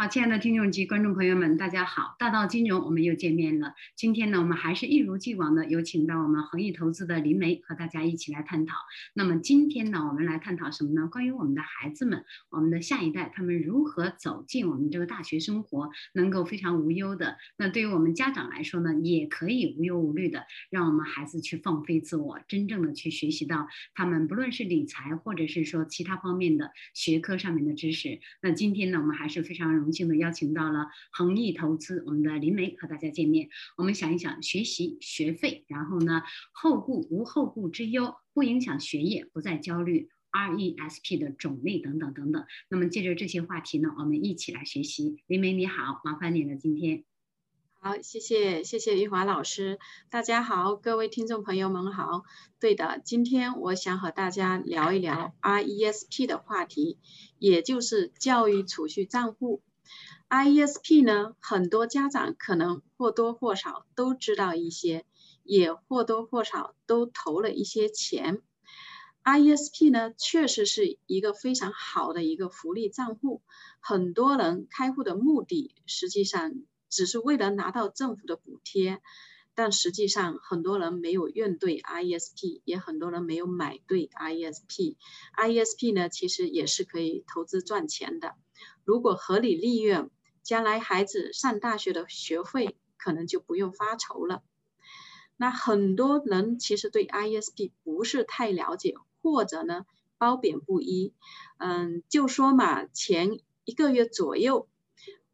好，亲爱的听众及观众朋友们，大家好！大道金融，我们又见面了。今天呢，我们还是一如既往的有请到我们恒益投资的林梅和大家一起来探讨。那么今天呢，我们来探讨什么呢？关于我们的孩子们，我们的下一代，他们如何走进我们这个大学生活，能够非常无忧的。那对于我们家长来说呢，也可以无忧无虑的，让我们孩子去放飞自我，真正的去学习到他们不论是理财或者是说其他方面的学科上面的知识。那今天呢，我们还是非常荣幸的邀请到了恒益投资我们的林梅和大家见面。我们想一想，学习学费，然后呢，后顾无后顾之忧，不影响学业，不再焦虑。RESP 的种类等等等等。那么借着这些话题呢，我们一起来学习。林梅你好，麻烦你了，今天。好，谢谢谢谢玉华老师。大家好，各位听众朋友们好。对的，今天我想和大家聊一聊 RESP 的话题，也就是教育储蓄账户。I E S P 呢，很多家长可能或多或少都知道一些，也或多或少都投了一些钱。I E S P 呢，确实是一个非常好的一个福利账户，很多人开户的目的实际上。只是为了拿到政府的补贴，但实际上很多人没有认对 I E S P，也很多人没有买对 I E S P。I E S P 呢，其实也是可以投资赚钱的。如果合理利用，将来孩子上大学的学费可能就不用发愁了。那很多人其实对 I E S P 不是太了解，或者呢褒贬不一。嗯，就说嘛，前一个月左右。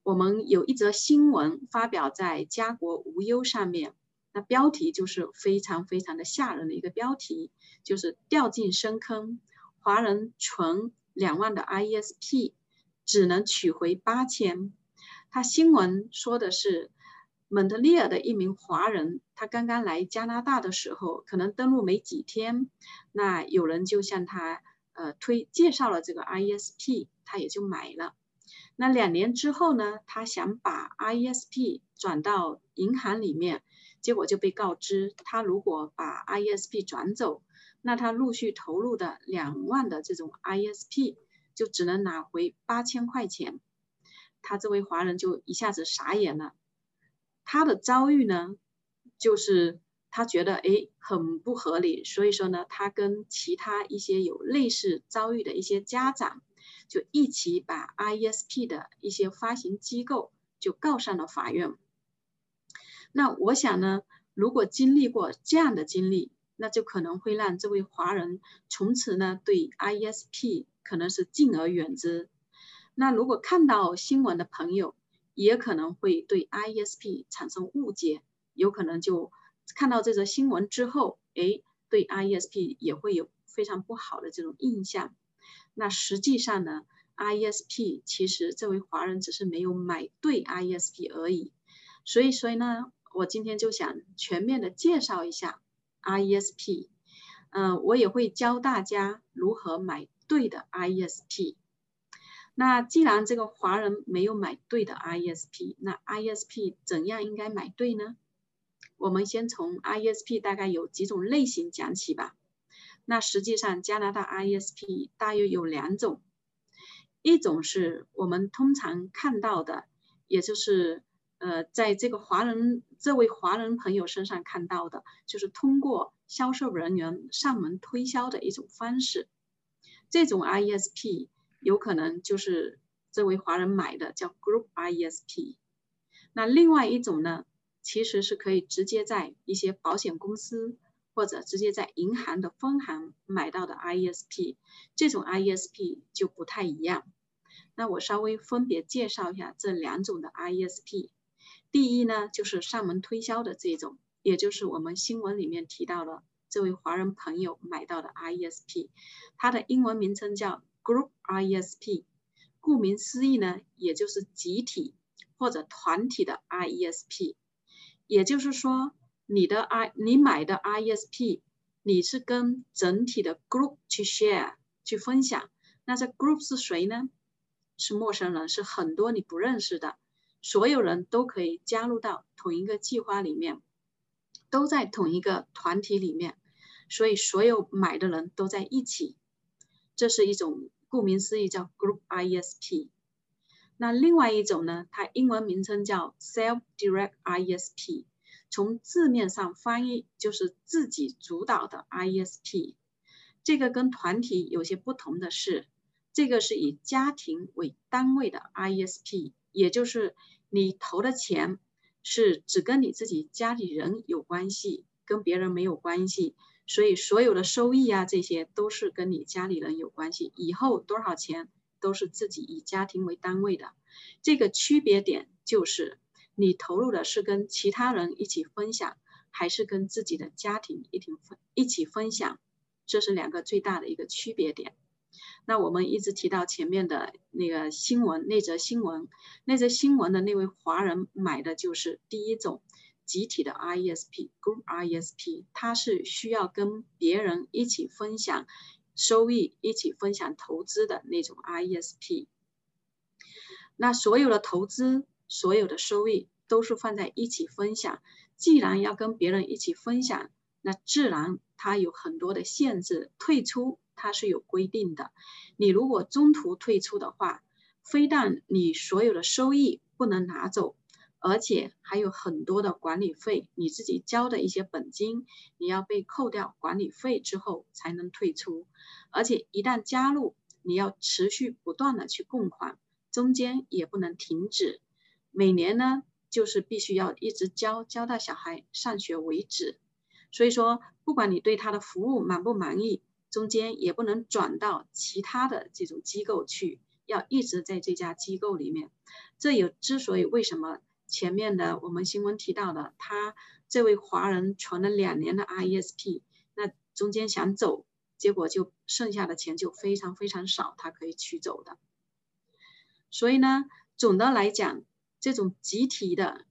我们有一则新闻发表在家国无忧上面，那标题就是非常非常的吓人的一个标题，就是掉进深坑，华人存两万的 IESP 只能取回八千。他新闻说的是蒙特利尔的一名华人，他刚刚来加拿大的时候，可能登陆没几天，那有人就向他呃推介绍了这个 IESP，他也就买了。那两年之后呢，他想把 IESP 转到银行里面，结果就被告知，他如果把 RESP 转走，那他陆续投入的两万的这种 RESP 就只能拿回八千块钱。他这位华人就一下子傻眼了。他的遭遇呢，就是他觉得哎很不合理，所以说呢，他跟其他一些有类似遭遇的一些家长。就一起把 RESP 的一些发行机构就告上了法院。那我想呢，如果经历过这样的经历，那就可能会让这位华人从此呢对 IESP 可能是敬而远之。那如果看到新闻的朋友，也可能会对 IESP 产生误解，有可能就看到这则新闻之后，哎，对 IESP 也会有非常不好的这种印象。那实际上呢，IESP 其实这位华人只是没有买对 IESP 而已，所以所以呢，我今天就想全面的介绍一下 RESP，嗯，我也会教大家如何买对的 RESP。那既然这个华人没有买对的 RESP，那 RESP 怎样应该买对呢？我们先从 RESP 大概有几种类型讲起吧。那实际上，加拿大 RESP 大约有两种，一种是我们通常看到的，也就是呃，在这个华人这位华人朋友身上看到的，就是通过销售人员上门推销的一种方式。这种 RESP 有可能就是这位华人买的，叫 Group RESP。那另外一种呢，其实是可以直接在一些保险公司。或者直接在银行的分行买到的 RESP，这种 RESP 就不太一样。那我稍微分别介绍一下这两种的 RESP。第一呢，就是上门推销的这种，也就是我们新闻里面提到的这位华人朋友买到的 I E S P，它的英文名称叫 Group I E S P，顾名思义呢，也就是集体或者团体的 I E S P，也就是说。你的 I 你买的 I E S P，你是跟整体的 group 去 share 去分享，那这 group 是谁呢？是陌生人，是很多你不认识的，所有人都可以加入到同一个计划里面，都在同一个团体里面，所以所有买的人都在一起，这是一种顾名思义叫 group RESP。那另外一种呢，它英文名称叫 Self-Direct ISP，从字面上翻译就是自己主导的 ISP。这个跟团体有些不同的是，这个是以家庭为单位的 ISP，也就是你投的钱是只跟你自己家里人有关系，跟别人没有关系。所以所有的收益啊，这些都是跟你家里人有关系。以后多少钱都是自己以家庭为单位的。这个区别点就是，你投入的是跟其他人一起分享，还是跟自己的家庭一起分一起分享，这是两个最大的一个区别点。那我们一直提到前面的那个新闻，那则新闻，那则新闻的那位华人买的就是第一种。集体的 ISP Group ISP，它是需要跟别人一起分享收益、一起分享投资的那种 ISP。那所有的投资、所有的收益都是放在一起分享。既然要跟别人一起分享，那自然它有很多的限制，退出它是有规定的。你如果中途退出的话，非但你所有的收益不能拿走。而且还有很多的管理费，你自己交的一些本金，你要被扣掉管理费之后才能退出。而且一旦加入，你要持续不断的去供款，中间也不能停止。每年呢，就是必须要一直交，交到小孩上学为止。所以说，不管你对他的服务满不满意，中间也不能转到其他的这种机构去，要一直在这家机构里面。这有之所以为什么？前面的我们新闻提到的，他这位华人存了两年的 ISP，那中间想走，结果就剩下的钱就非常非常少，他可以取走的。所以呢，总的来讲，这种集体的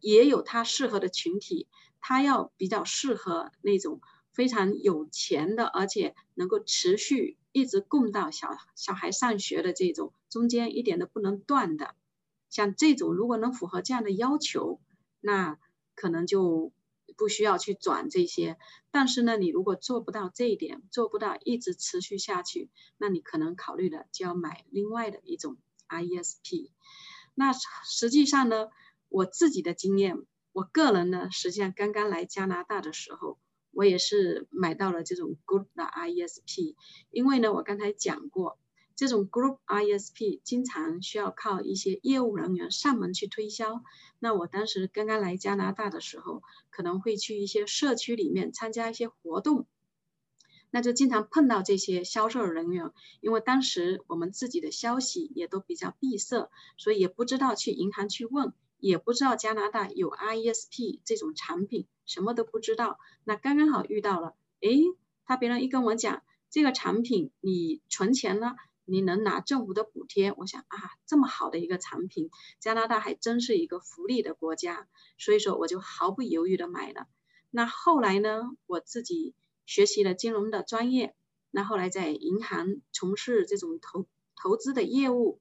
也有它适合的群体，它要比较适合那种非常有钱的，而且能够持续一直供到小小孩上学的这种，中间一点都不能断的。像这种如果能符合这样的要求，那可能就不需要去转这些。但是呢，你如果做不到这一点，做不到一直持续下去，那你可能考虑的就要买另外的一种 ISP。那实际上呢，我自己的经验，我个人呢，实际上刚刚来加拿大的时候，我也是买到了这种 Good 的 ISP，因为呢，我刚才讲过。这种 Group ISP 经常需要靠一些业务人员上门去推销。那我当时刚刚来加拿大的时候，可能会去一些社区里面参加一些活动，那就经常碰到这些销售人员。因为当时我们自己的消息也都比较闭塞，所以也不知道去银行去问，也不知道加拿大有 ISP 这种产品，什么都不知道。那刚刚好遇到了，诶，他别人一跟我讲这个产品，你存钱呢？你能拿政府的补贴，我想啊，这么好的一个产品，加拿大还真是一个福利的国家，所以说我就毫不犹豫的买了。那后来呢，我自己学习了金融的专业，那后来在银行从事这种投投资的业务，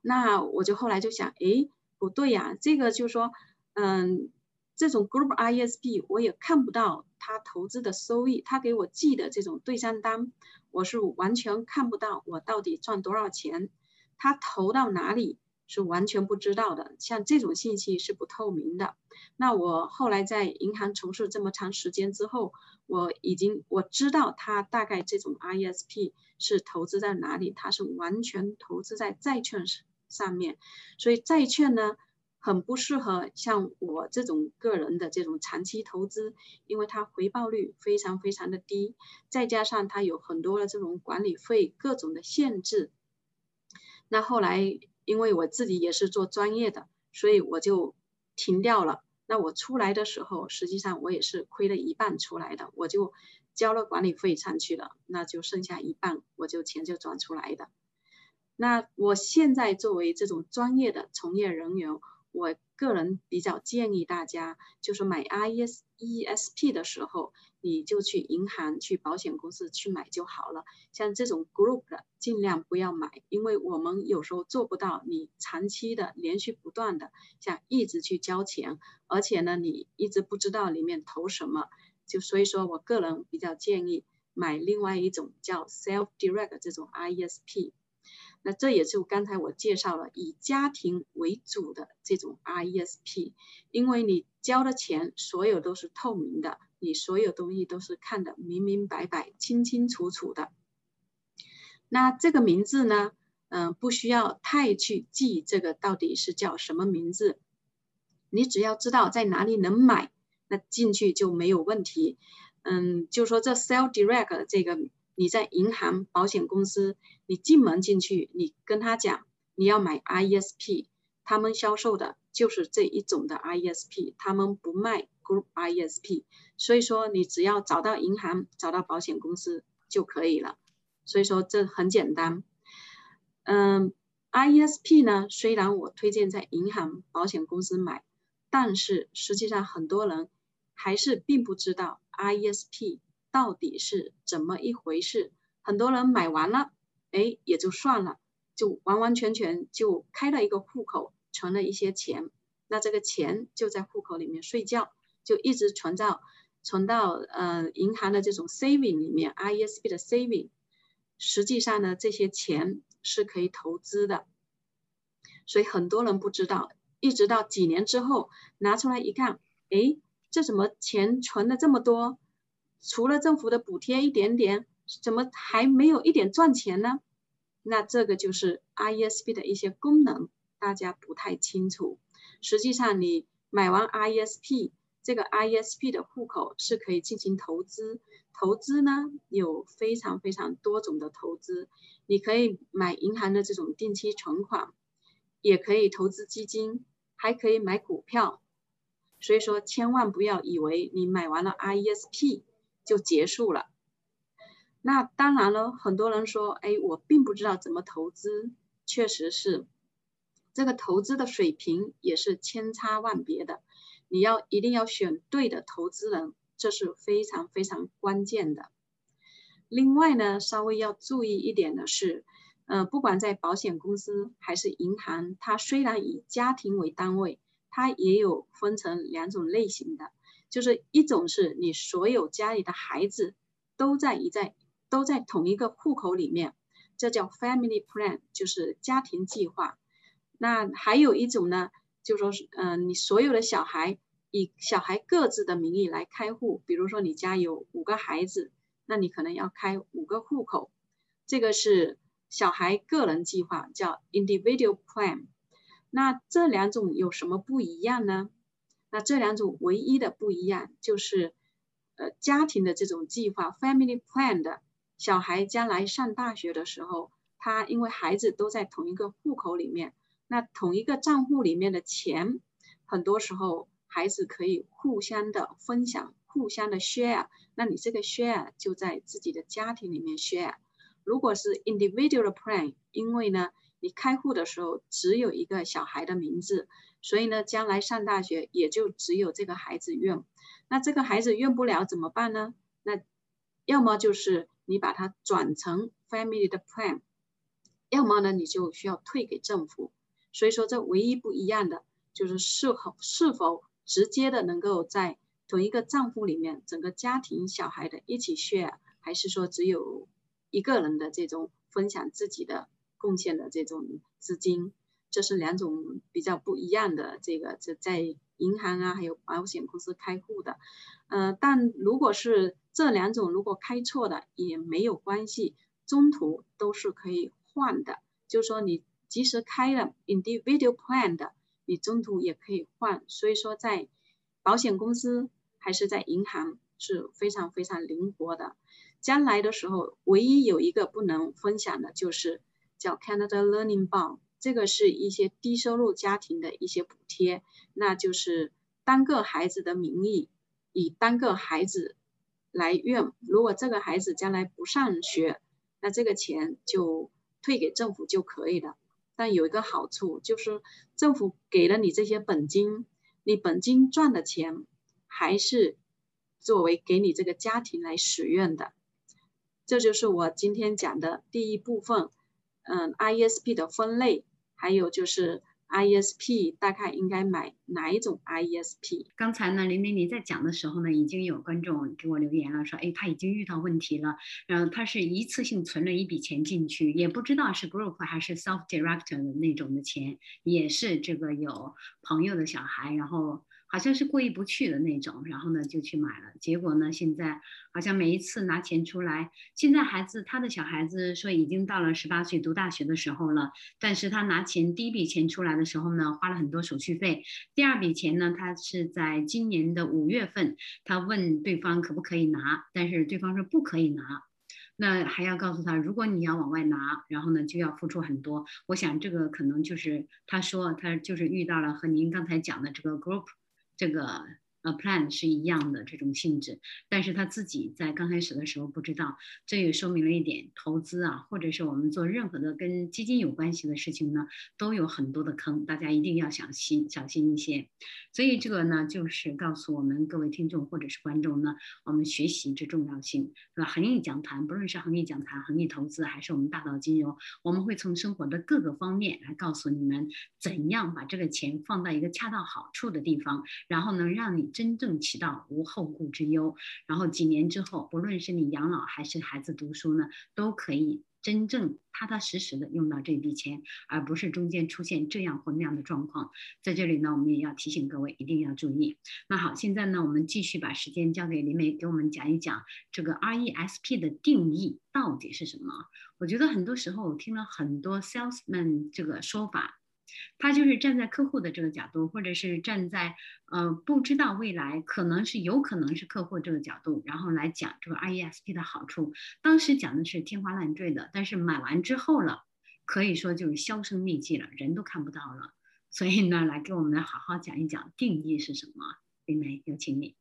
那我就后来就想，哎，不对呀，这个就是说，嗯。这种 Group ISP 我也看不到他投资的收益，他给我寄的这种对账单，我是完全看不到我到底赚多少钱，他投到哪里是完全不知道的，像这种信息是不透明的。那我后来在银行从事这么长时间之后，我已经我知道他大概这种 ISP 是投资在哪里，他是完全投资在债券上上面，所以债券呢。很不适合像我这种个人的这种长期投资，因为它回报率非常非常的低，再加上它有很多的这种管理费各种的限制。那后来因为我自己也是做专业的，所以我就停掉了。那我出来的时候，实际上我也是亏了一半出来的，我就交了管理费上去了，那就剩下一半，我就钱就转出来的。那我现在作为这种专业的从业人员。我个人比较建议大家，就是买 I E S E S P 的时候，你就去银行、去保险公司去买就好了。像这种 group 的，尽量不要买，因为我们有时候做不到你长期的、连续不断的像一直去交钱，而且呢，你一直不知道里面投什么，就所以说我个人比较建议买另外一种叫 Self Direct 这种 I E S P。那这也就刚才我介绍了以家庭为主的这种 RESP，因为你交的钱所有都是透明的，你所有东西都是看得明明白白、清清楚楚的。那这个名字呢，嗯，不需要太去记这个到底是叫什么名字，你只要知道在哪里能买，那进去就没有问题。嗯，就说这 Sell Direct 这个。你在银行、保险公司，你进门进去，你跟他讲你要买 RESP，他们销售的就是这一种的 RESP，他们不卖 Group RESP，所以说你只要找到银行、找到保险公司就可以了。所以说这很简单。嗯，RESP 呢，虽然我推荐在银行、保险公司买，但是实际上很多人还是并不知道 RESP。到底是怎么一回事？很多人买完了，哎，也就算了，就完完全全就开了一个户口，存了一些钱，那这个钱就在户口里面睡觉，就一直存到存到呃银行的这种 saving 里面，RESP 的 saving。实际上呢，这些钱是可以投资的，所以很多人不知道，一直到几年之后拿出来一看，哎，这怎么钱存了这么多？除了政府的补贴一点点，怎么还没有一点赚钱呢？那这个就是 RESP 的一些功能，大家不太清楚。实际上，你买完 RESP，这个 RESP 的户口是可以进行投资。投资呢，有非常非常多种的投资，你可以买银行的这种定期存款，也可以投资基金，还可以买股票。所以说，千万不要以为你买完了 RESP。就结束了。那当然了，很多人说，哎，我并不知道怎么投资。确实是，这个投资的水平也是千差万别的。你要一定要选对的投资人，这是非常非常关键的。另外呢，稍微要注意一点的是，呃，不管在保险公司还是银行，它虽然以家庭为单位，它也有分成两种类型的。就是一种是你所有家里的孩子都在一在都在同一个户口里面，这叫 family plan，就是家庭计划。那还有一种呢，就说是嗯，你所有的小孩以小孩各自的名义来开户，比如说你家有五个孩子，那你可能要开五个户口，这个是小孩个人计划，叫 individual plan。那这两种有什么不一样呢？那这两种唯一的不一样就是，呃，家庭的这种计划 （family plan） 的小孩将来上大学的时候，他因为孩子都在同一个户口里面，那同一个账户里面的钱，很多时候孩子可以互相的分享、互相的 share。那你这个 share 就在自己的家庭里面 share。如果是 individual plan，因为呢，你开户的时候只有一个小孩的名字。所以呢，将来上大学也就只有这个孩子用。那这个孩子用不了怎么办呢？那要么就是你把它转成 family 的 plan，要么呢你就需要退给政府。所以说这唯一不一样的就是是否是否直接的能够在同一个账户里面整个家庭小孩的一起 share，还是说只有一个人的这种分享自己的贡献的这种资金。这是两种比较不一样的，这个这在银行啊，还有保险公司开户的，呃，但如果是这两种如果开错的也没有关系，中途都是可以换的。就是说你即使开了 individual plan 的，你中途也可以换。所以说在保险公司还是在银行是非常非常灵活的。将来的时候，唯一有一个不能分享的就是叫 Canada Learning Bond。这个是一些低收入家庭的一些补贴，那就是单个孩子的名义，以单个孩子来用。如果这个孩子将来不上学，那这个钱就退给政府就可以了。但有一个好处就是，政府给了你这些本金，你本金赚的钱还是作为给你这个家庭来使用的。这就是我今天讲的第一部分，嗯，ISP 的分类。还有就是 I E S P 大概应该买哪一种 I E S P？刚才呢，林玲你在讲的时候呢，已经有观众给我留言了，说，哎，他已经遇到问题了，然后他是一次性存了一笔钱进去，也不知道是 group 还是 self director 的那种的钱，也是这个有朋友的小孩，然后。好像是过意不去的那种，然后呢就去买了，结果呢现在好像每一次拿钱出来，现在孩子他的小孩子说已经到了十八岁读大学的时候了，但是他拿钱第一笔钱出来的时候呢花了很多手续费，第二笔钱呢他是在今年的五月份，他问对方可不可以拿，但是对方说不可以拿，那还要告诉他如果你要往外拿，然后呢就要付出很多，我想这个可能就是他说他就是遇到了和您刚才讲的这个 group。这个。呃，plan 是一样的这种性质，但是他自己在刚开始的时候不知道，这也说明了一点，投资啊，或者是我们做任何的跟基金有关系的事情呢，都有很多的坑，大家一定要小心小心一些。所以这个呢，就是告诉我们各位听众或者是观众呢，我们学习之重要性，是吧？恒毅讲坛，不论是恒毅讲坛、恒毅投资，还是我们大道金融，我们会从生活的各个方面来告诉你们，怎样把这个钱放到一个恰到好处的地方，然后呢，让你。真正起到无后顾之忧，然后几年之后，不论是你养老还是孩子读书呢，都可以真正踏踏实实的用到这笔钱，而不是中间出现这样或那样的状况。在这里呢，我们也要提醒各位一定要注意。那好，现在呢，我们继续把时间交给林梅，给我们讲一讲这个 RESP 的定义到底是什么。我觉得很多时候我听了很多 salesman 这个说法。他就是站在客户的这个角度，或者是站在呃不知道未来可能是有可能是客户这个角度，然后来讲这个 RESP 的好处。当时讲的是天花乱坠的，但是买完之后了，可以说就是销声匿迹了，人都看不到了。所以呢，来给我们好好讲一讲定义是什么。林梅，有请你。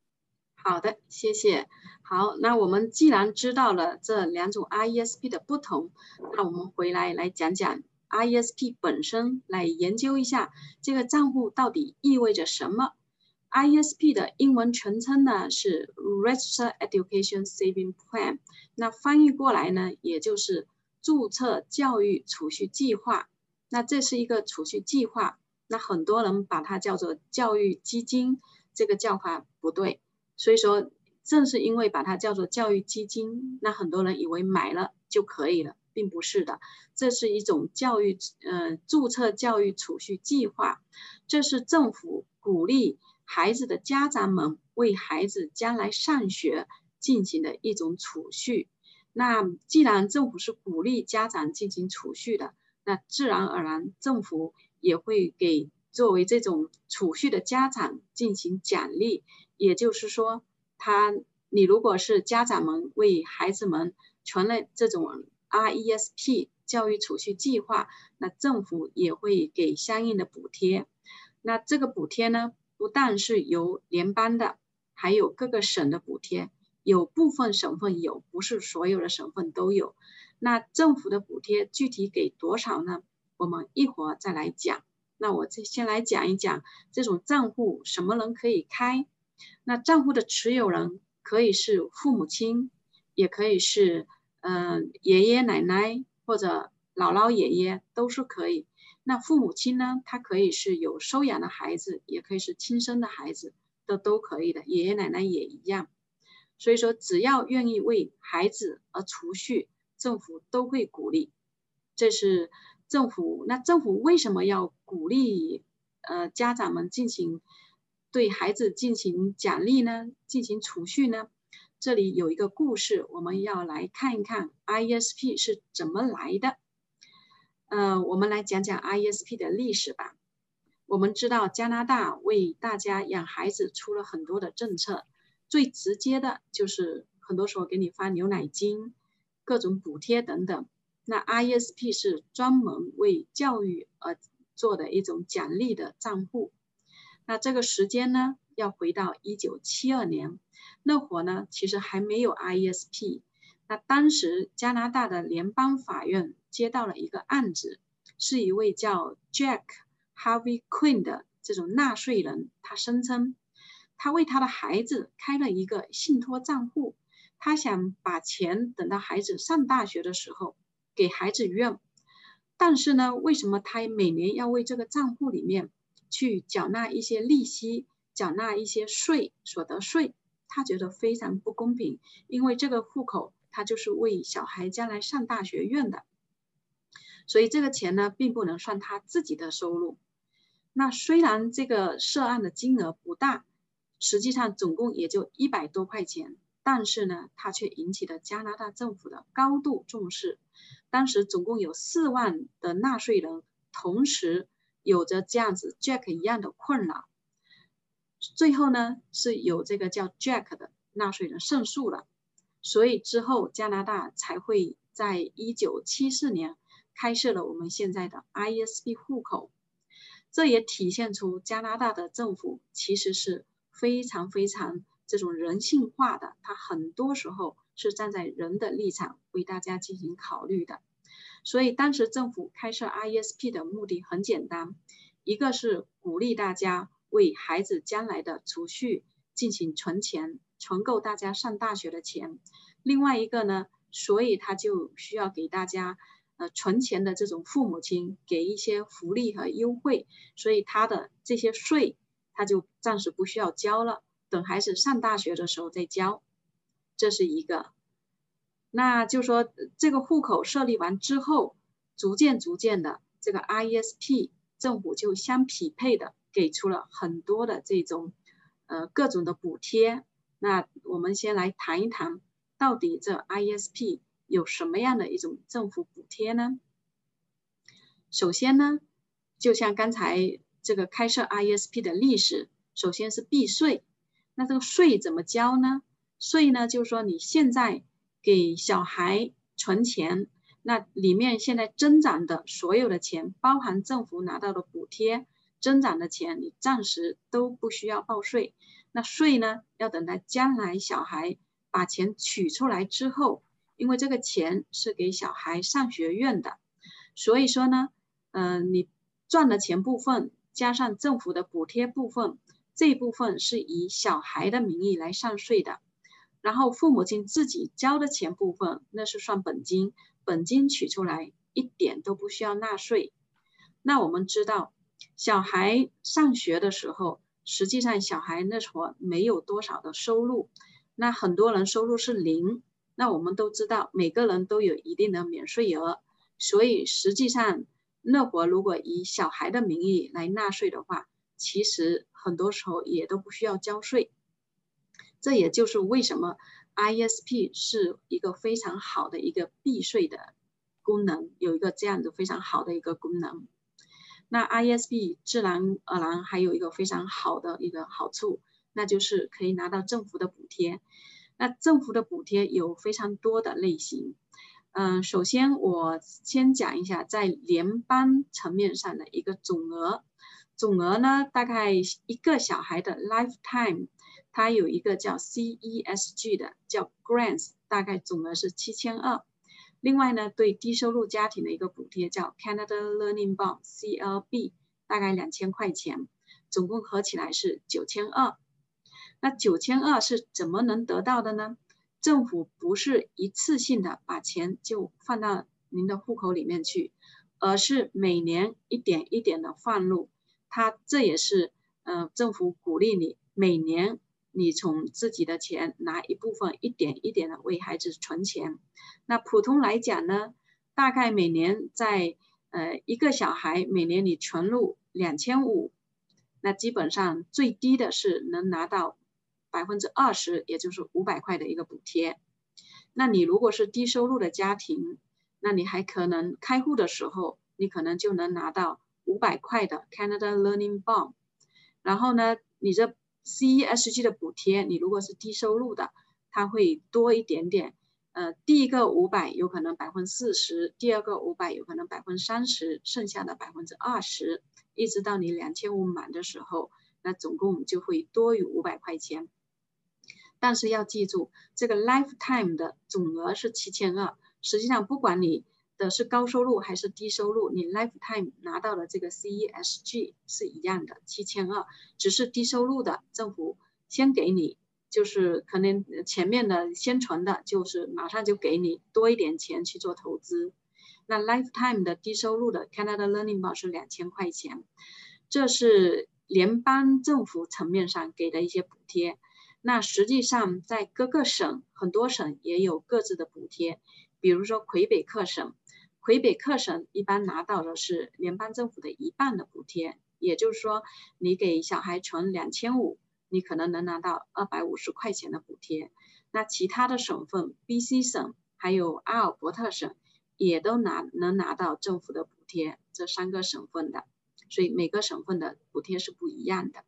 好的，谢谢。好，那我们既然知道了这两种 RESP 的不同，那我们回来来讲讲。RESP 本身来研究一下这个账户到底意味着什么。RESP 的英文全称呢是 Register Education Saving Plan，那翻译过来呢也就是注册教育储蓄计划。那这是一个储蓄计划，那很多人把它叫做教育基金，这个叫法不对。所以说，正是因为把它叫做教育基金，那很多人以为买了就可以了。并不是的，这是一种教育，呃，注册教育储蓄计划，这是政府鼓励孩子的家长们为孩子将来上学进行的一种储蓄。那既然政府是鼓励家长进行储蓄的，那自然而然政府也会给作为这种储蓄的家长进行奖励。也就是说，他你如果是家长们为孩子们存了这种。RESP 教育储蓄计划，那政府也会给相应的补贴。那这个补贴呢，不但是由联邦的，还有各个省的补贴。有部分省份有，不是所有的省份都有。那政府的补贴具体给多少呢？我们一会儿再来讲。那我这先来讲一讲这种账户什么人可以开。那账户的持有人可以是父母亲，也可以是。嗯，爷爷奶奶或者姥姥爷爷都是可以。那父母亲呢？他可以是有收养的孩子，也可以是亲生的孩子，都都可以的。爷爷奶奶也一样。所以说，只要愿意为孩子而储蓄，政府都会鼓励。这是政府。那政府为什么要鼓励呃家长们进行对孩子进行奖励呢？进行储蓄呢？这里有一个故事，我们要来看一看 RESP 是怎么来的。嗯，我们来讲讲 RESP 的历史吧。我们知道加拿大为大家养孩子出了很多的政策，最直接的就是很多时候给你发牛奶金、各种补贴等等。那 RESP 是专门为教育而做的一种奖励的账户。那这个时间呢，要回到一九七二年。那会儿呢，其实还没有 IESP。那当时加拿大的联邦法院接到了一个案子，是一位叫 Jack Harvey Quinn 的这种纳税人，他声称他为他的孩子开了一个信托账户，他想把钱等到孩子上大学的时候给孩子用。但是呢，为什么他每年要为这个账户里面去缴纳一些利息、缴纳一些税、所得税？他觉得非常不公平，因为这个户口他就是为小孩将来上大学用的，所以这个钱呢，并不能算他自己的收入。那虽然这个涉案的金额不大，实际上总共也就一百多块钱。但是呢，它却引起了加拿大政府的高度重视。当时总共有四万的纳税人同时有着这样子 Jack 一样的困扰，最后呢是有这个叫 Jack 的纳税人胜诉了，所以之后加拿大才会在一九七四年开设了我们现在的 ISP 户口。这也体现出加拿大的政府其实是非常非常。这种人性化的，它很多时候是站在人的立场为大家进行考虑的。所以当时政府开设 ISP 的目的很简单，一个是鼓励大家为孩子将来的储蓄进行存钱，存够大家上大学的钱；另外一个呢，所以他就需要给大家呃存钱的这种父母亲给一些福利和优惠，所以他的这些税他就暂时不需要交了。等孩子上大学的时候再交，这是一个。那就说这个户口设立完之后，逐渐逐渐的，这个 ISP 政府就相匹配的给出了很多的这种呃各种的补贴。那我们先来谈一谈，到底这 ISP 有什么样的一种政府补贴呢？首先呢，就像刚才这个开设 ISP 的历史，首先是避税。那这个税怎么交呢？税呢，就是说你现在给小孩存钱，那里面现在增长的所有的钱，包含政府拿到的补贴，增长的钱你暂时都不需要报税。那税呢，要等到将来小孩把钱取出来之后，因为这个钱是给小孩上学用的，所以说呢，嗯，你赚的钱部分加上政府的补贴部分。这一部分是以小孩的名义来上税的，然后父母亲自己交的钱部分，那是算本金，本金取出来一点都不需要纳税。那我们知道，小孩上学的时候，实际上小孩那会儿没有多少的收入，那很多人收入是零。那我们都知道，每个人都有一定的免税额，所以实际上那会如果以小孩的名义来纳税的话，其实。很多时候也都不需要交税，这也就是为什么 ISP 是一个非常好的一个避税的功能，有一个这样的非常好的一个功能。那 ISP 自然而然还有一个非常好的一个好处，那就是可以拿到政府的补贴。那政府的补贴有非常多的类型，嗯，首先我先讲一下在联邦层面上的一个总额。总额呢，大概一个小孩的 lifetime，它有一个叫 CESG 的，叫 grants，大概总额是七千二。另外呢，对低收入家庭的一个补贴叫 Canada Learning Bond，CLB，大概两千块钱，总共合起来是九千二。那九千二是怎么能得到的呢？政府不是一次性的把钱就放到您的户口里面去，而是每年一点一点的放入。他这也是，呃，政府鼓励你每年你从自己的钱拿一部分，一点一点的为孩子存钱。那普通来讲呢，大概每年在，呃，一个小孩每年你存入两千五，那基本上最低的是能拿到百分之二十，也就是五百块的一个补贴。那你如果是低收入的家庭，那你还可能开户的时候，你可能就能拿到。五百块的 Canada Learning Bond，然后呢，你这 CESG 的补贴，你如果是低收入的，它会多一点点。呃，第一个五百有可能百分之四十，第二个五百有可能百分之三十，剩下的百分之二十，一直到你两千五满的时候，那总共就会多于五百块钱。但是要记住，这个 lifetime 的总额是七千二，实际上不管你。的是高收入还是低收入？你 lifetime 拿到的这个 CESG 是一样的，七千二，只是低收入的政府先给你，就是可能前面的先存的，就是马上就给你多一点钱去做投资。那 lifetime 的低收入的 Canada Learning Bond 是两千块钱，这是联邦政府层面上给的一些补贴。那实际上在各个省，很多省也有各自的补贴，比如说魁北克省，魁北克省一般拿到的是联邦政府的一半的补贴，也就是说，你给小孩存两千五，你可能能拿到二百五十块钱的补贴。那其他的省份，B.C 省还有阿尔伯特省。也都拿能拿到政府的补贴，这三个省份的，所以每个省份的补贴是不一样的。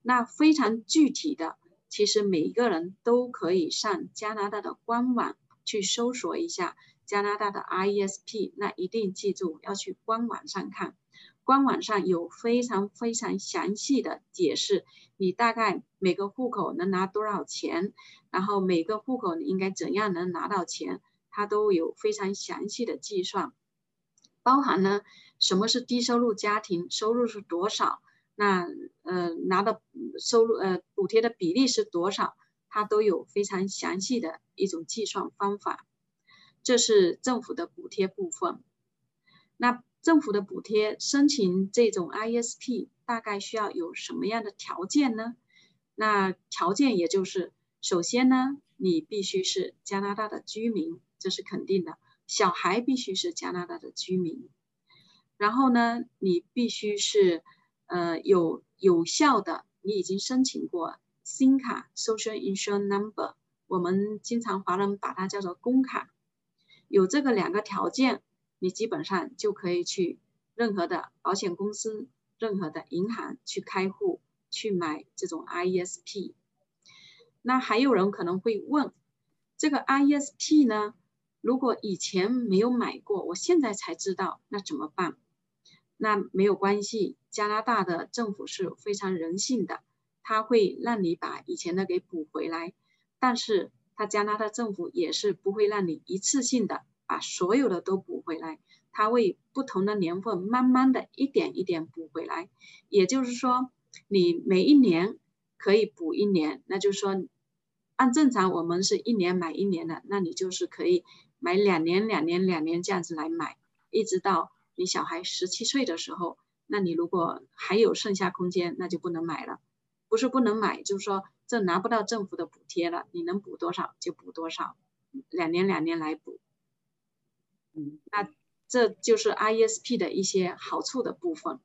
那非常具体的，其实每一个人都可以上加拿大的官网去搜索一下加拿大的 RESP，那一定记住要去官网上看，官网上有非常非常详细的解释，你大概每个户口能拿多少钱，然后每个户口你应该怎样能拿到钱。它都有非常详细的计算，包含呢什么是低收入家庭，收入是多少，那呃拿的收入呃补贴的比例是多少，它都有非常详细的一种计算方法。这是政府的补贴部分。那政府的补贴申请这种 ISP 大概需要有什么样的条件呢？那条件也就是，首先呢，你必须是加拿大的居民。这是肯定的，小孩必须是加拿大的居民，然后呢，你必须是呃有有效的，你已经申请过新卡 （Social Insurance Number），我们经常华人把它叫做公卡，有这个两个条件，你基本上就可以去任何的保险公司、任何的银行去开户去买这种 IESP。那还有人可能会问，这个 IESP 呢？如果以前没有买过，我现在才知道，那怎么办？那没有关系，加拿大的政府是非常人性的，他会让你把以前的给补回来。但是，他加拿大政府也是不会让你一次性的把所有的都补回来，他会不同的年份慢慢的一点一点补回来。也就是说，你每一年可以补一年，那就是说，按正常我们是一年买一年的，那你就是可以。买两年、两年、两年这样子来买，一直到你小孩十七岁的时候，那你如果还有剩下空间，那就不能买了。不是不能买，就是说这拿不到政府的补贴了，你能补多少就补多少，两年两年来补。嗯，那这就是 ISP 的一些好处的部分。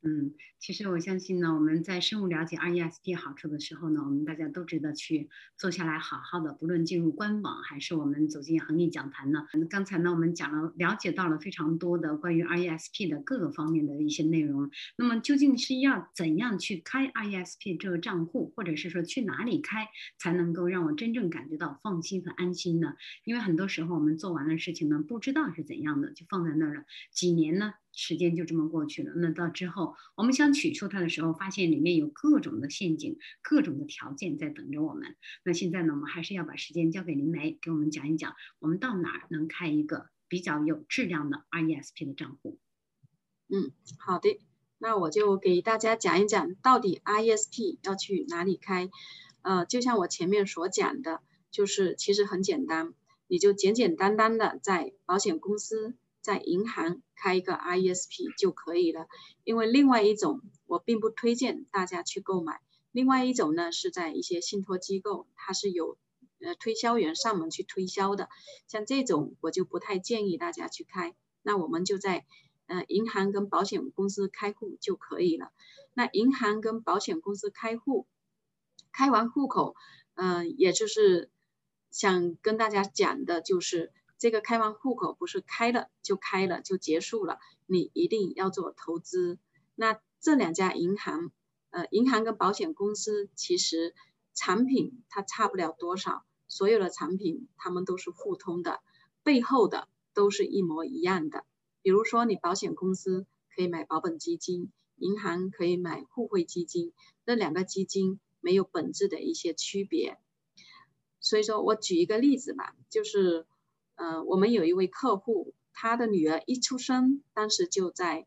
嗯，其实我相信呢，我们在深入了解 RESP 好处的时候呢，我们大家都值得去坐下来好好的，不论进入官网还是我们走进恒毅讲坛呢。刚才呢，我们讲了了解到了非常多的关于 RESP 的各个方面的一些内容。那么究竟是要怎样去开 RESP 这个账户，或者是说去哪里开才能够让我真正感觉到放心和安心呢？因为很多时候我们做完了事情呢，不知道是怎样的，就放在那儿了，几年呢？时间就这么过去了。那到之后，我们想取出它的时候，发现里面有各种的陷阱、各种的条件在等着我们。那现在呢，我们还是要把时间交给林梅，给我们讲一讲，我们到哪儿能开一个比较有质量的 RESP 的账户？嗯，好的。那我就给大家讲一讲，到底 RESP 要去哪里开。呃，就像我前面所讲的，就是其实很简单，你就简简单单的在保险公司。在银行开一个 RESP 就可以了，因为另外一种我并不推荐大家去购买。另外一种呢是在一些信托机构，它是有呃推销员上门去推销的，像这种我就不太建议大家去开。那我们就在呃银行跟保险公司开户就可以了。那银行跟保险公司开户，开完户口，嗯，也就是想跟大家讲的就是。这个开完户口不是开了就开了就结束了，你一定要做投资。那这两家银行，呃，银行跟保险公司其实产品它差不了多少，所有的产品它们都是互通的，背后的都是一模一样的。比如说你保险公司可以买保本基金，银行可以买互惠基金，这两个基金没有本质的一些区别。所以说我举一个例子吧，就是。呃，我们有一位客户，他的女儿一出生，当时就在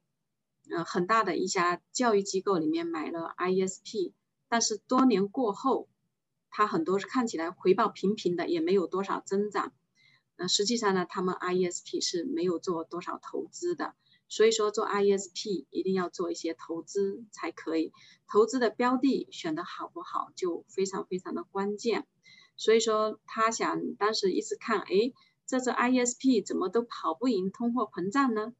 呃很大的一家教育机构里面买了 ISP，但是多年过后，他很多是看起来回报平平的，也没有多少增长。那实际上呢，他们 IESP 是没有做多少投资的，所以说做 IESP 一定要做一些投资才可以。投资的标的选的好不好，就非常非常的关键。所以说他想当时一直看，哎，这只 ISP 怎么都跑不赢通货膨胀呢？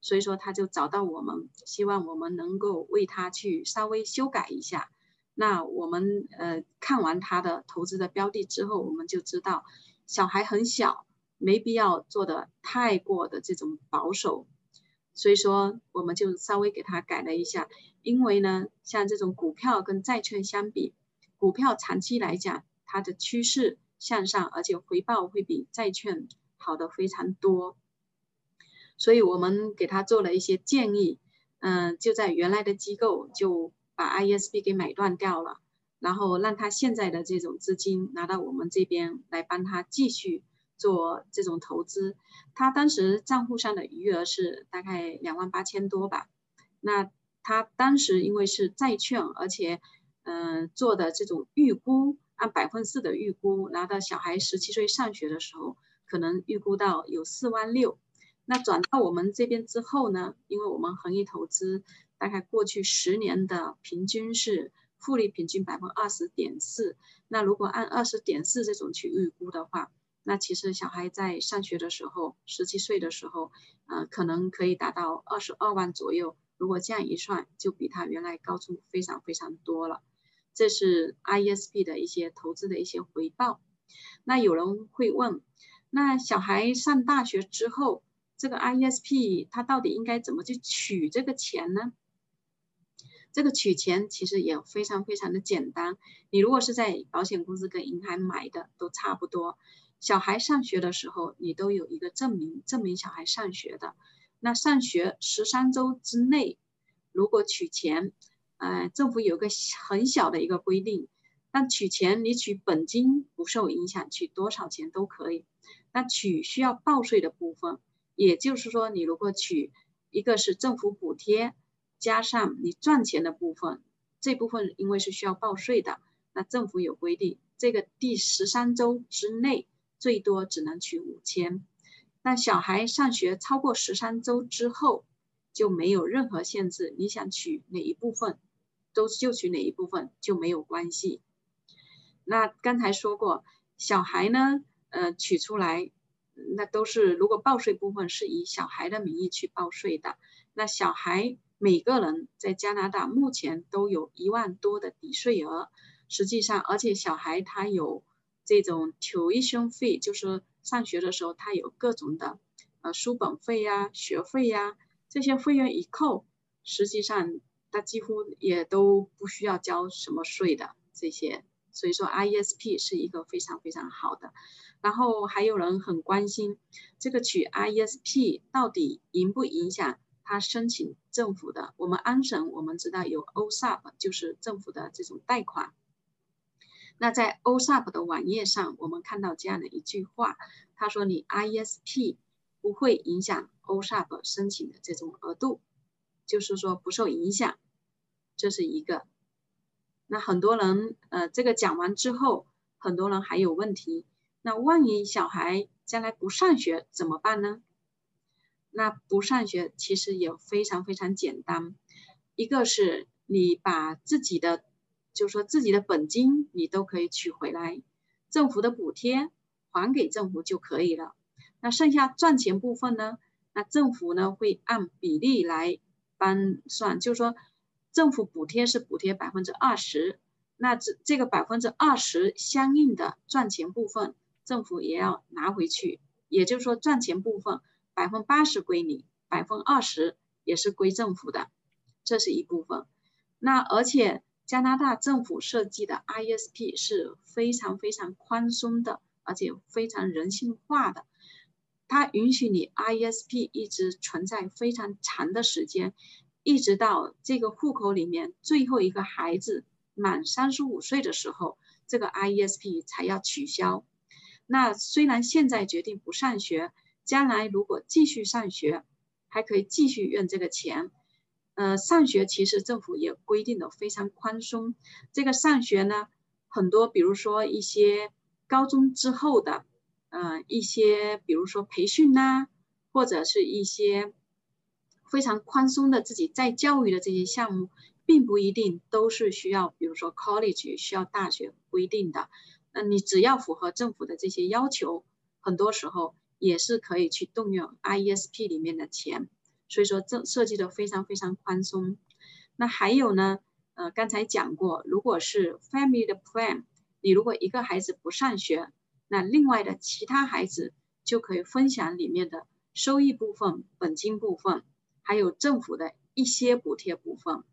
所以说他就找到我们，希望我们能够为他去稍微修改一下。那我们呃看完他的投资的标的之后，我们就知道小孩很小。没必要做的太过的这种保守，所以说我们就稍微给他改了一下。因为呢，像这种股票跟债券相比，股票长期来讲它的趋势向上，而且回报会比债券好的非常多。所以我们给他做了一些建议，嗯，就在原来的机构就把 ISB 给买断掉了，然后让他现在的这种资金拿到我们这边来帮他继续。做这种投资，他当时账户上的余额是大概两万八千多吧。那他当时因为是债券，而且嗯做的这种预估，按百分四的预估，拿到小孩十七岁上学的时候，可能预估到有四万六。那转到我们这边之后呢，因为我们恒益投资大概过去十年的平均是复利平均百分二十点四，那如果按二十点四这种去预估的话，那其实小孩在上学的时候，十七岁的时候，呃，可能可以达到二十二万左右。如果这样一算，就比他原来高出非常非常多了。这是 ISP 的一些投资的一些回报。那有人会问，那小孩上大学之后，这个 ISP 他到底应该怎么去取这个钱呢？这个取钱其实也非常非常的简单。你如果是在保险公司跟银行买的，都差不多。小孩上学的时候，你都有一个证明，证明小孩上学的。那上学十三周之内，如果取钱，呃，政府有个很小的一个规定，那取钱你取本金不受影响，取多少钱都可以。那取需要报税的部分，也就是说，你如果取一个是政府补贴，加上你赚钱的部分，这部分因为是需要报税的，那政府有规定，这个第十三周之内。最多只能取五千，那小孩上学超过十三周之后就没有任何限制，你想取哪一部分，都就取哪一部分就没有关系。那刚才说过，小孩呢，呃，取出来那都是如果报税部分是以小孩的名义去报税的，那小孩每个人在加拿大目前都有一万多的抵税额，实际上而且小孩他有。这种 tuition 费就是上学的时候，他有各种的呃书本费呀、学费呀，这些费用一扣，实际上他几乎也都不需要交什么税的这些。所以说 ISP 是一个非常非常好的。然后还有人很关心这个取 ISP 到底影不影响他申请政府的？我们安省我们知道有 OSAP，就是政府的这种贷款。那在 OSAP 的网页上，我们看到这样的一句话，他说：“你 ISP 不会影响 OSAP 申请的这种额度，就是说不受影响。”这是一个。那很多人，呃，这个讲完之后，很多人还有问题。那万一小孩将来不上学怎么办呢？那不上学其实也非常非常简单，一个是你把自己的。就是说自己的本金你都可以取回来，政府的补贴还给政府就可以了。那剩下赚钱部分呢？那政府呢会按比例来帮算，就是说政府补贴是补贴百分之二十，那这这个百分之二十相应的赚钱部分，政府也要拿回去。也就是说赚钱部分百分八十归你，百分二十也是归政府的，这是一部分。那而且。加拿大政府设计的 ISP 是非常非常宽松的，而且非常人性化的。它允许你 ISP 一直存在非常长的时间，一直到这个户口里面最后一个孩子满三十五岁的时候，这个 I E S P 才要取消。那虽然现在决定不上学，将来如果继续上学，还可以继续用这个钱。呃，上学其实政府也规定的非常宽松。这个上学呢，很多比如说一些高中之后的，嗯一些，比如说培训呐，或者是一些非常宽松的自己在教育的这些项目，并不一定都是需要，比如说 college 需要大学不一定的。那你只要符合政府的这些要求，很多时候也是可以去动用 IESP 里面的钱。所以说，这设计的非常非常宽松。那还有呢？呃，刚才讲过，如果是 family 的 plan，你如果一个孩子不上学，那另外的其他孩子就可以分享里面的收益部分、本金部分，还有政府的一些补贴部分。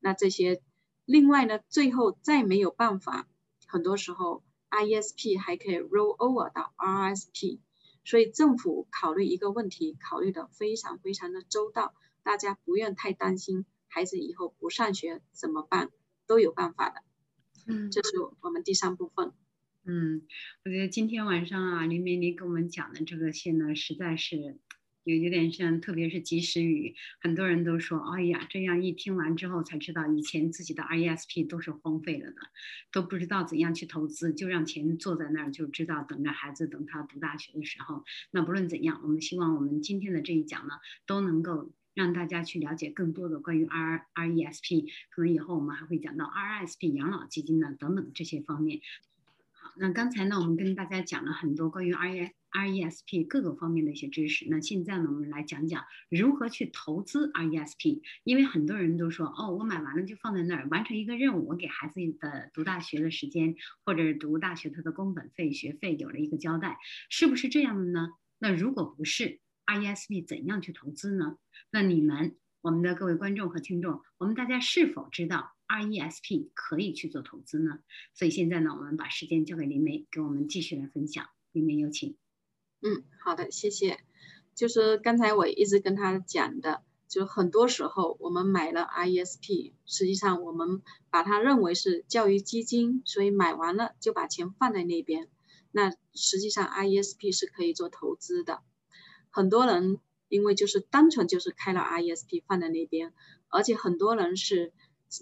那这些，另外呢，最后再没有办法，很多时候 IESP 还可以 roll over 到 RSP。所以政府考虑一个问题，考虑的非常非常的周到，大家不用太担心孩子以后不上学怎么办，都有办法的。嗯，这是我们第三部分。嗯，我觉得今天晚上啊，林梅你给我们讲的这个些呢，实在是。有有点像，特别是及时雨，很多人都说，哎呀，这样一听完之后才知道，以前自己的 RESP 都是荒废了的，都不知道怎样去投资，就让钱坐在那儿，就知道等着孩子等他读大学的时候。那不论怎样，我们希望我们今天的这一讲呢，都能够让大家去了解更多的关于 R RESP，可能以后我们还会讲到 RSP 养老基金呢等等这些方面。好，那刚才呢，我们跟大家讲了很多关于 RE。RESP 各个方面的一些知识。那现在呢，我们来讲讲如何去投资 RESP。因为很多人都说，哦，我买完了就放在那儿，完成一个任务，我给孩子的读大学的时间，或者是读大学他的工本费、学费有了一个交代，是不是这样的呢？那如果不是，RESP 怎样去投资呢？那你们，我们的各位观众和听众，我们大家是否知道 RESP 可以去做投资呢？所以现在呢，我们把时间交给林梅，给我们继续来分享。林梅有请。嗯，好的，谢谢。就是刚才我一直跟他讲的，就很多时候我们买了 IESP，实际上我们把它认为是教育基金，所以买完了就把钱放在那边。那实际上 IESP 是可以做投资的。很多人因为就是单纯就是开了 IESP 放在那边，而且很多人是。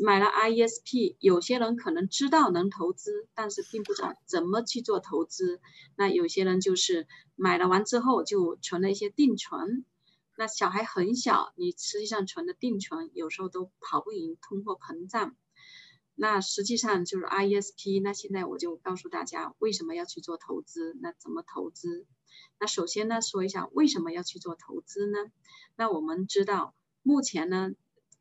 买了 IESP，有些人可能知道能投资，但是并不知道怎么去做投资。那有些人就是买了完之后就存了一些定存。那小孩很小，你实际上存的定存有时候都跑不赢通货膨胀。那实际上就是 IESP。那现在我就告诉大家为什么要去做投资，那怎么投资？那首先呢，说一下为什么要去做投资呢？那我们知道目前呢。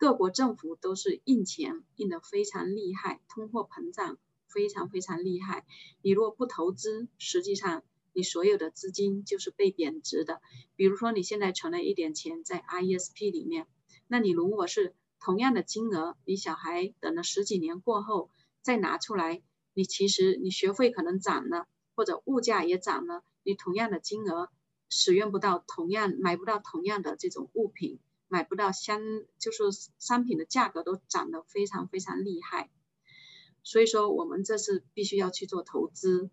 各国政府都是印钱，印得非常厉害，通货膨胀非常非常厉害。你如果不投资，实际上你所有的资金就是被贬值的。比如说你现在存了一点钱在 ISP 里面，那你如果是同样的金额，你小孩等了十几年过后再拿出来，你其实你学费可能涨了，或者物价也涨了，你同样的金额使用不到同样买不到同样的这种物品。买不到相，就是商品的价格都涨得非常非常厉害，所以说我们这是必须要去做投资。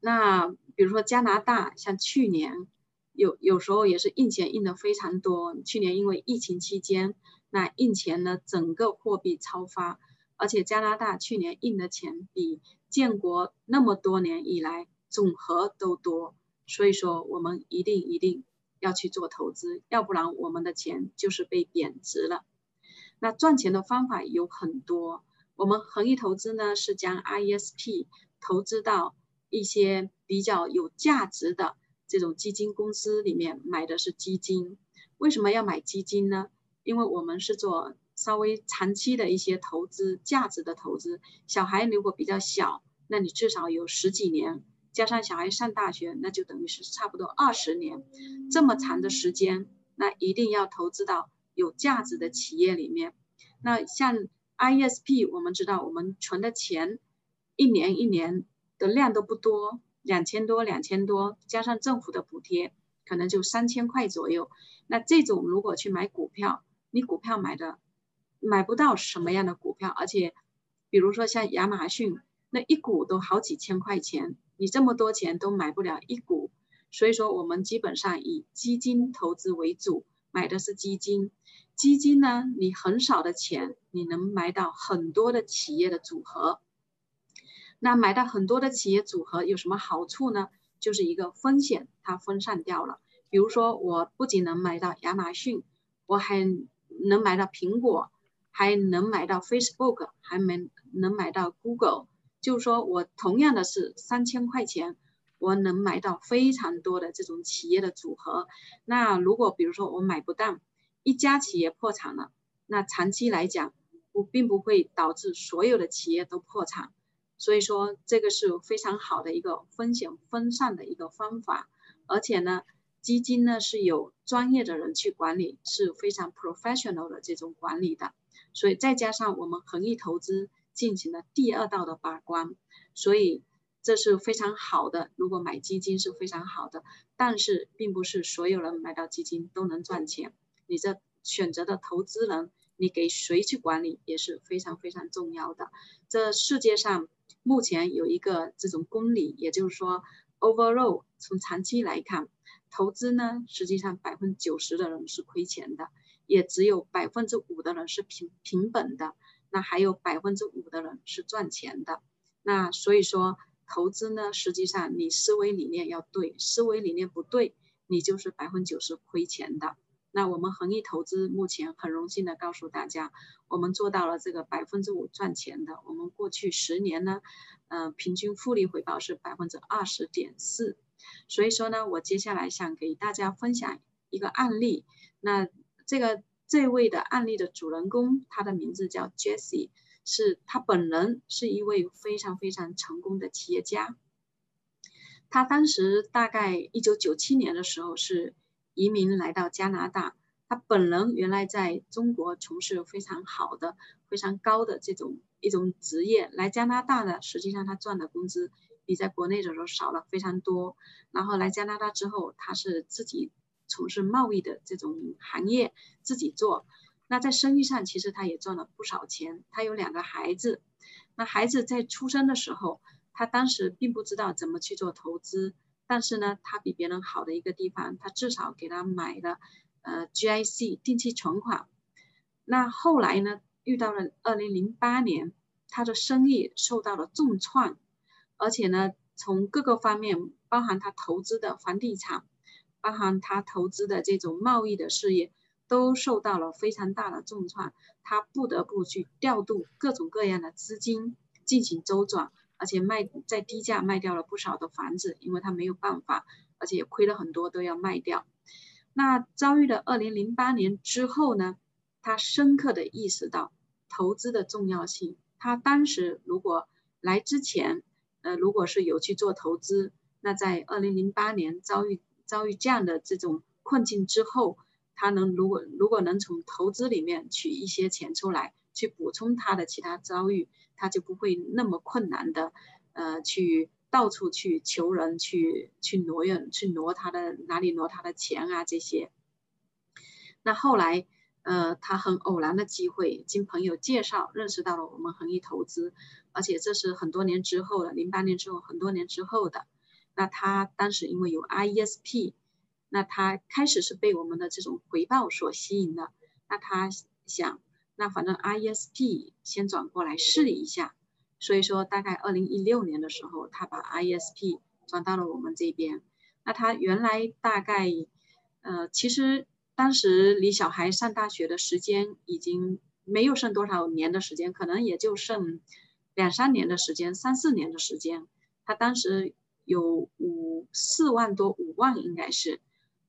那比如说加拿大，像去年有有时候也是印钱印的非常多，去年因为疫情期间，那印钱呢整个货币超发，而且加拿大去年印的钱比建国那么多年以来总和都多，所以说我们一定一定。要去做投资，要不然我们的钱就是被贬值了。那赚钱的方法有很多，我们恒益投资呢是将 ISP 投资到一些比较有价值的这种基金公司里面，买的是基金。为什么要买基金呢？因为我们是做稍微长期的一些投资，价值的投资。小孩如果比较小，那你至少有十几年。加上小孩上大学，那就等于是差不多二十年，这么长的时间，那一定要投资到有价值的企业里面。那像 IESP，我们知道我们存的钱，一年一年的量都不多，两千多两千多，加上政府的补贴，可能就三千块左右。那这种如果去买股票，你股票买的买不到什么样的股票，而且比如说像亚马逊，那一股都好几千块钱。你这么多钱都买不了一股，所以说我们基本上以基金投资为主，买的是基金。基金呢，你很少的钱，你能买到很多的企业的组合。那买到很多的企业组合有什么好处呢？就是一个风险它分散掉了。比如说，我不仅能买到亚马逊，我还能买到苹果，还能买到 Facebook，还能能买到 Google。就是说我同样的是三千块钱，我能买到非常多的这种企业的组合。那如果比如说我买不到，一家企业破产了，那长期来讲，我并不会导致所有的企业都破产。所以说这个是非常好的一个风险分散的一个方法，而且呢，基金呢是有专业的人去管理，是非常 professional 的这种管理的。所以再加上我们恒益投资。进行了第二道的把关，所以这是非常好的。如果买基金是非常好的，但是并不是所有人买到基金都能赚钱。你这选择的投资人，你给谁去管理也是非常非常重要的。这世界上目前有一个这种公理，也就是说，overall 从长期来看，投资呢，实际上百分之九十的人是亏钱的，也只有百分之五的人是平平本的。那还有百分之五的人是赚钱的，那所以说投资呢，实际上你思维理念要对，思维理念不对，你就是百分之九十亏钱的。那我们恒益投资目前很荣幸的告诉大家，我们做到了这个百分之五赚钱的。我们过去十年呢，呃，平均复利回报是百分之二十点四。所以说呢，我接下来想给大家分享一个案例，那这个。这位的案例的主人公，他的名字叫 Jesse，是他本人是一位非常非常成功的企业家。他当时大概一九九七年的时候是移民来到加拿大。他本人原来在中国从事非常好的、非常高的这种一种职业，来加拿大的实际上他赚的工资比在国内的时候少了非常多。然后来加拿大之后，他是自己。从事贸易的这种行业，自己做，那在生意上其实他也赚了不少钱。他有两个孩子，那孩子在出生的时候，他当时并不知道怎么去做投资，但是呢，他比别人好的一个地方，他至少给他买了呃 GIC 定期存款。那后来呢，遇到了二零零八年，他的生意受到了重创，而且呢，从各个方面，包含他投资的房地产。包含他投资的这种贸易的事业，都受到了非常大的重创，他不得不去调度各种各样的资金进行周转，而且卖在低价卖掉了不少的房子，因为他没有办法，而且也亏了很多都要卖掉。那遭遇了二零零八年之后呢，他深刻的意识到投资的重要性。他当时如果来之前，呃，如果是有去做投资，那在二零零八年遭遇。遭遇这样的这种困境之后，他能如果如果能从投资里面取一些钱出来，去补充他的其他遭遇，他就不会那么困难的，呃，去到处去求人，去去挪用，去挪他的哪里挪他的钱啊这些。那后来，呃，他很偶然的机会，经朋友介绍认识到了我们恒益投资，而且这是很多年之后的，零八年之后很多年之后的。那他当时因为有 IESP，那他开始是被我们的这种回报所吸引的。那他想，那反正 IESP 先转过来试一下。所以说，大概二零一六年的时候，他把 IESP 转到了我们这边。那他原来大概，呃，其实当时离小孩上大学的时间已经没有剩多少年的时间，可能也就剩两三年的时间，三四年的时间。他当时。有五四万多五万应该是，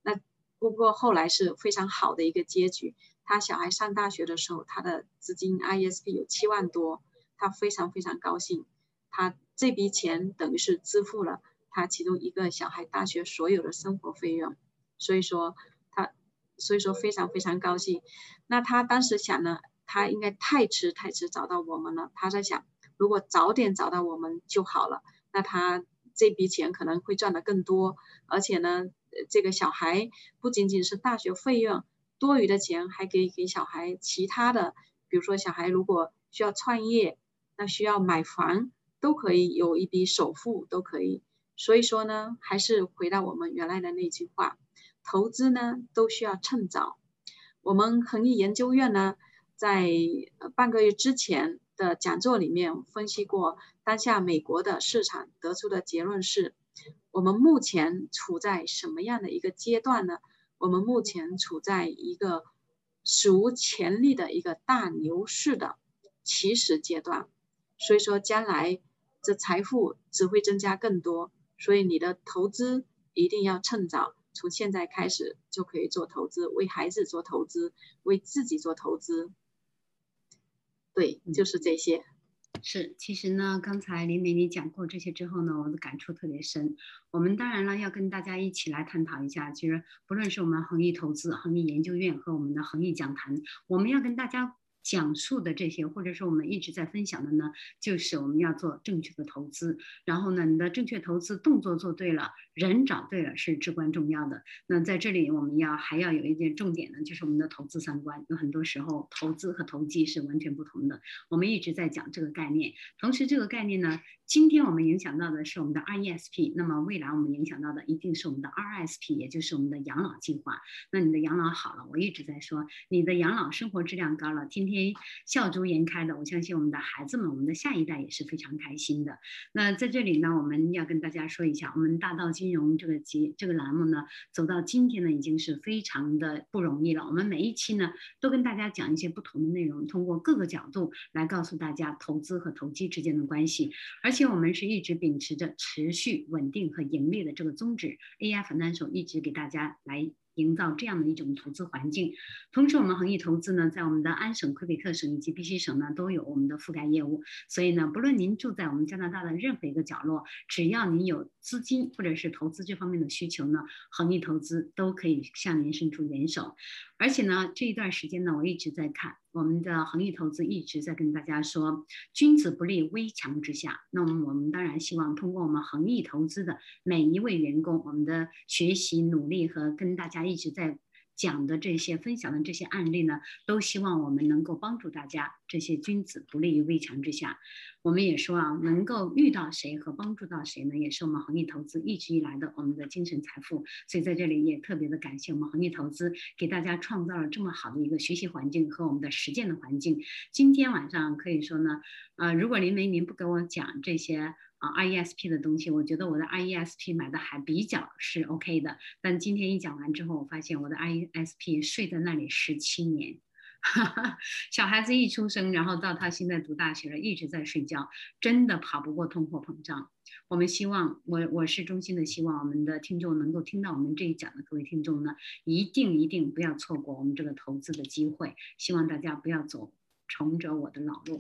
那不过后来是非常好的一个结局。他小孩上大学的时候，他的资金 ISP 有七万多，他非常非常高兴。他这笔钱等于是支付了他其中一个小孩大学所有的生活费用，所以说他所以说非常非常高兴。那他当时想呢，他应该太迟太迟找到我们了。他在想，如果早点找到我们就好了。那他。这笔钱可能会赚得更多，而且呢，这个小孩不仅仅是大学费用，多余的钱还可以给小孩其他的，比如说小孩如果需要创业，那需要买房，都可以有一笔首付，都可以。所以说呢，还是回到我们原来的那句话，投资呢都需要趁早。我们恒益研究院呢，在半个月之前。的讲座里面分析过当下美国的市场，得出的结论是，我们目前处在什么样的一个阶段呢？我们目前处在一个史无前例的一个大牛市的起始阶段，所以说将来这财富只会增加更多，所以你的投资一定要趁早，从现在开始就可以做投资，为孩子做投资，为自己做投资。对，就是这些。是，其实呢，刚才林美你讲过这些之后呢，我的感触特别深。我们当然了，要跟大家一起来探讨一下，其实不论是我们恒益投资、恒益研究院和我们的恒益讲坛，我们要跟大家。讲述的这些，或者说我们一直在分享的呢，就是我们要做正确的投资。然后呢，你的正确投资动作做对了，人找对了是至关重要的。那在这里我们要还要有一点重点呢，就是我们的投资三观。有很多时候投资和投机是完全不同的。我们一直在讲这个概念，同时这个概念呢，今天我们影响到的是我们的 RESP，那么未来我们影响到的一定是我们的 RSP，也就是我们的养老计划。那你的养老好了，我一直在说，你的养老生活质量高了，天天。笑逐颜开的，我相信我们的孩子们，我们的下一代也是非常开心的。那在这里呢，我们要跟大家说一下，我们大道金融这个节这个栏目呢，走到今天呢，已经是非常的不容易了。我们每一期呢，都跟大家讲一些不同的内容，通过各个角度来告诉大家投资和投机之间的关系。而且我们是一直秉持着持续稳定和盈利的这个宗旨，AI 反单手一直给大家来。营造这样的一种投资环境，同时我们恒益投资呢，在我们的安省、魁北克省以及 BC 省呢，都有我们的覆盖业务。所以呢，不论您住在我们加拿大的任何一个角落，只要您有资金或者是投资这方面的需求呢，恒益投资都可以向您伸出援手。而且呢，这一段时间呢，我一直在看我们的恒益投资，一直在跟大家说，君子不立危墙之下。那么我们当然希望通过我们恒益投资的每一位员工，我们的学习努力和跟大家一直在。讲的这些分享的这些案例呢，都希望我们能够帮助大家。这些君子不立于危墙之下。我们也说啊，能够遇到谁和帮助到谁呢，也是我们恒益投资一直以来的我们的精神财富。所以在这里也特别的感谢我们恒益投资，给大家创造了这么好的一个学习环境和我们的实践的环境。今天晚上可以说呢，呃，如果林梅您不给我讲这些。啊，RESP 的东西，我觉得我的 RESP 买的还比较是 OK 的。但今天一讲完之后，我发现我的 RESP 睡在那里十七年，小孩子一出生，然后到他现在读大学了，一直在睡觉，真的跑不过通货膨胀。我们希望，我我是衷心的希望我们的听众能够听到我们这一讲的各位听众呢，一定一定不要错过我们这个投资的机会。希望大家不要走。重着我的老路，